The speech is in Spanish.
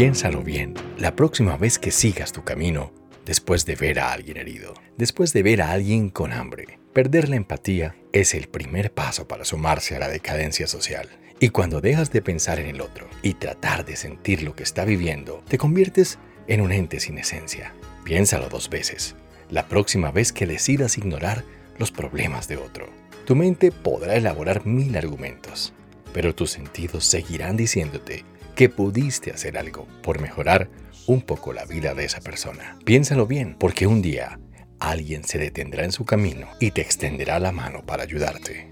Piénsalo bien, la próxima vez que sigas tu camino, después de ver a alguien herido, después de ver a alguien con hambre, perder la empatía es el primer paso para sumarse a la decadencia social. Y cuando dejas de pensar en el otro y tratar de sentir lo que está viviendo, te conviertes en un ente sin esencia. Piénsalo dos veces. La próxima vez que decidas ignorar los problemas de otro, tu mente podrá elaborar mil argumentos, pero tus sentidos seguirán diciéndote que pudiste hacer algo por mejorar un poco la vida de esa persona. Piénsalo bien, porque un día alguien se detendrá en su camino y te extenderá la mano para ayudarte.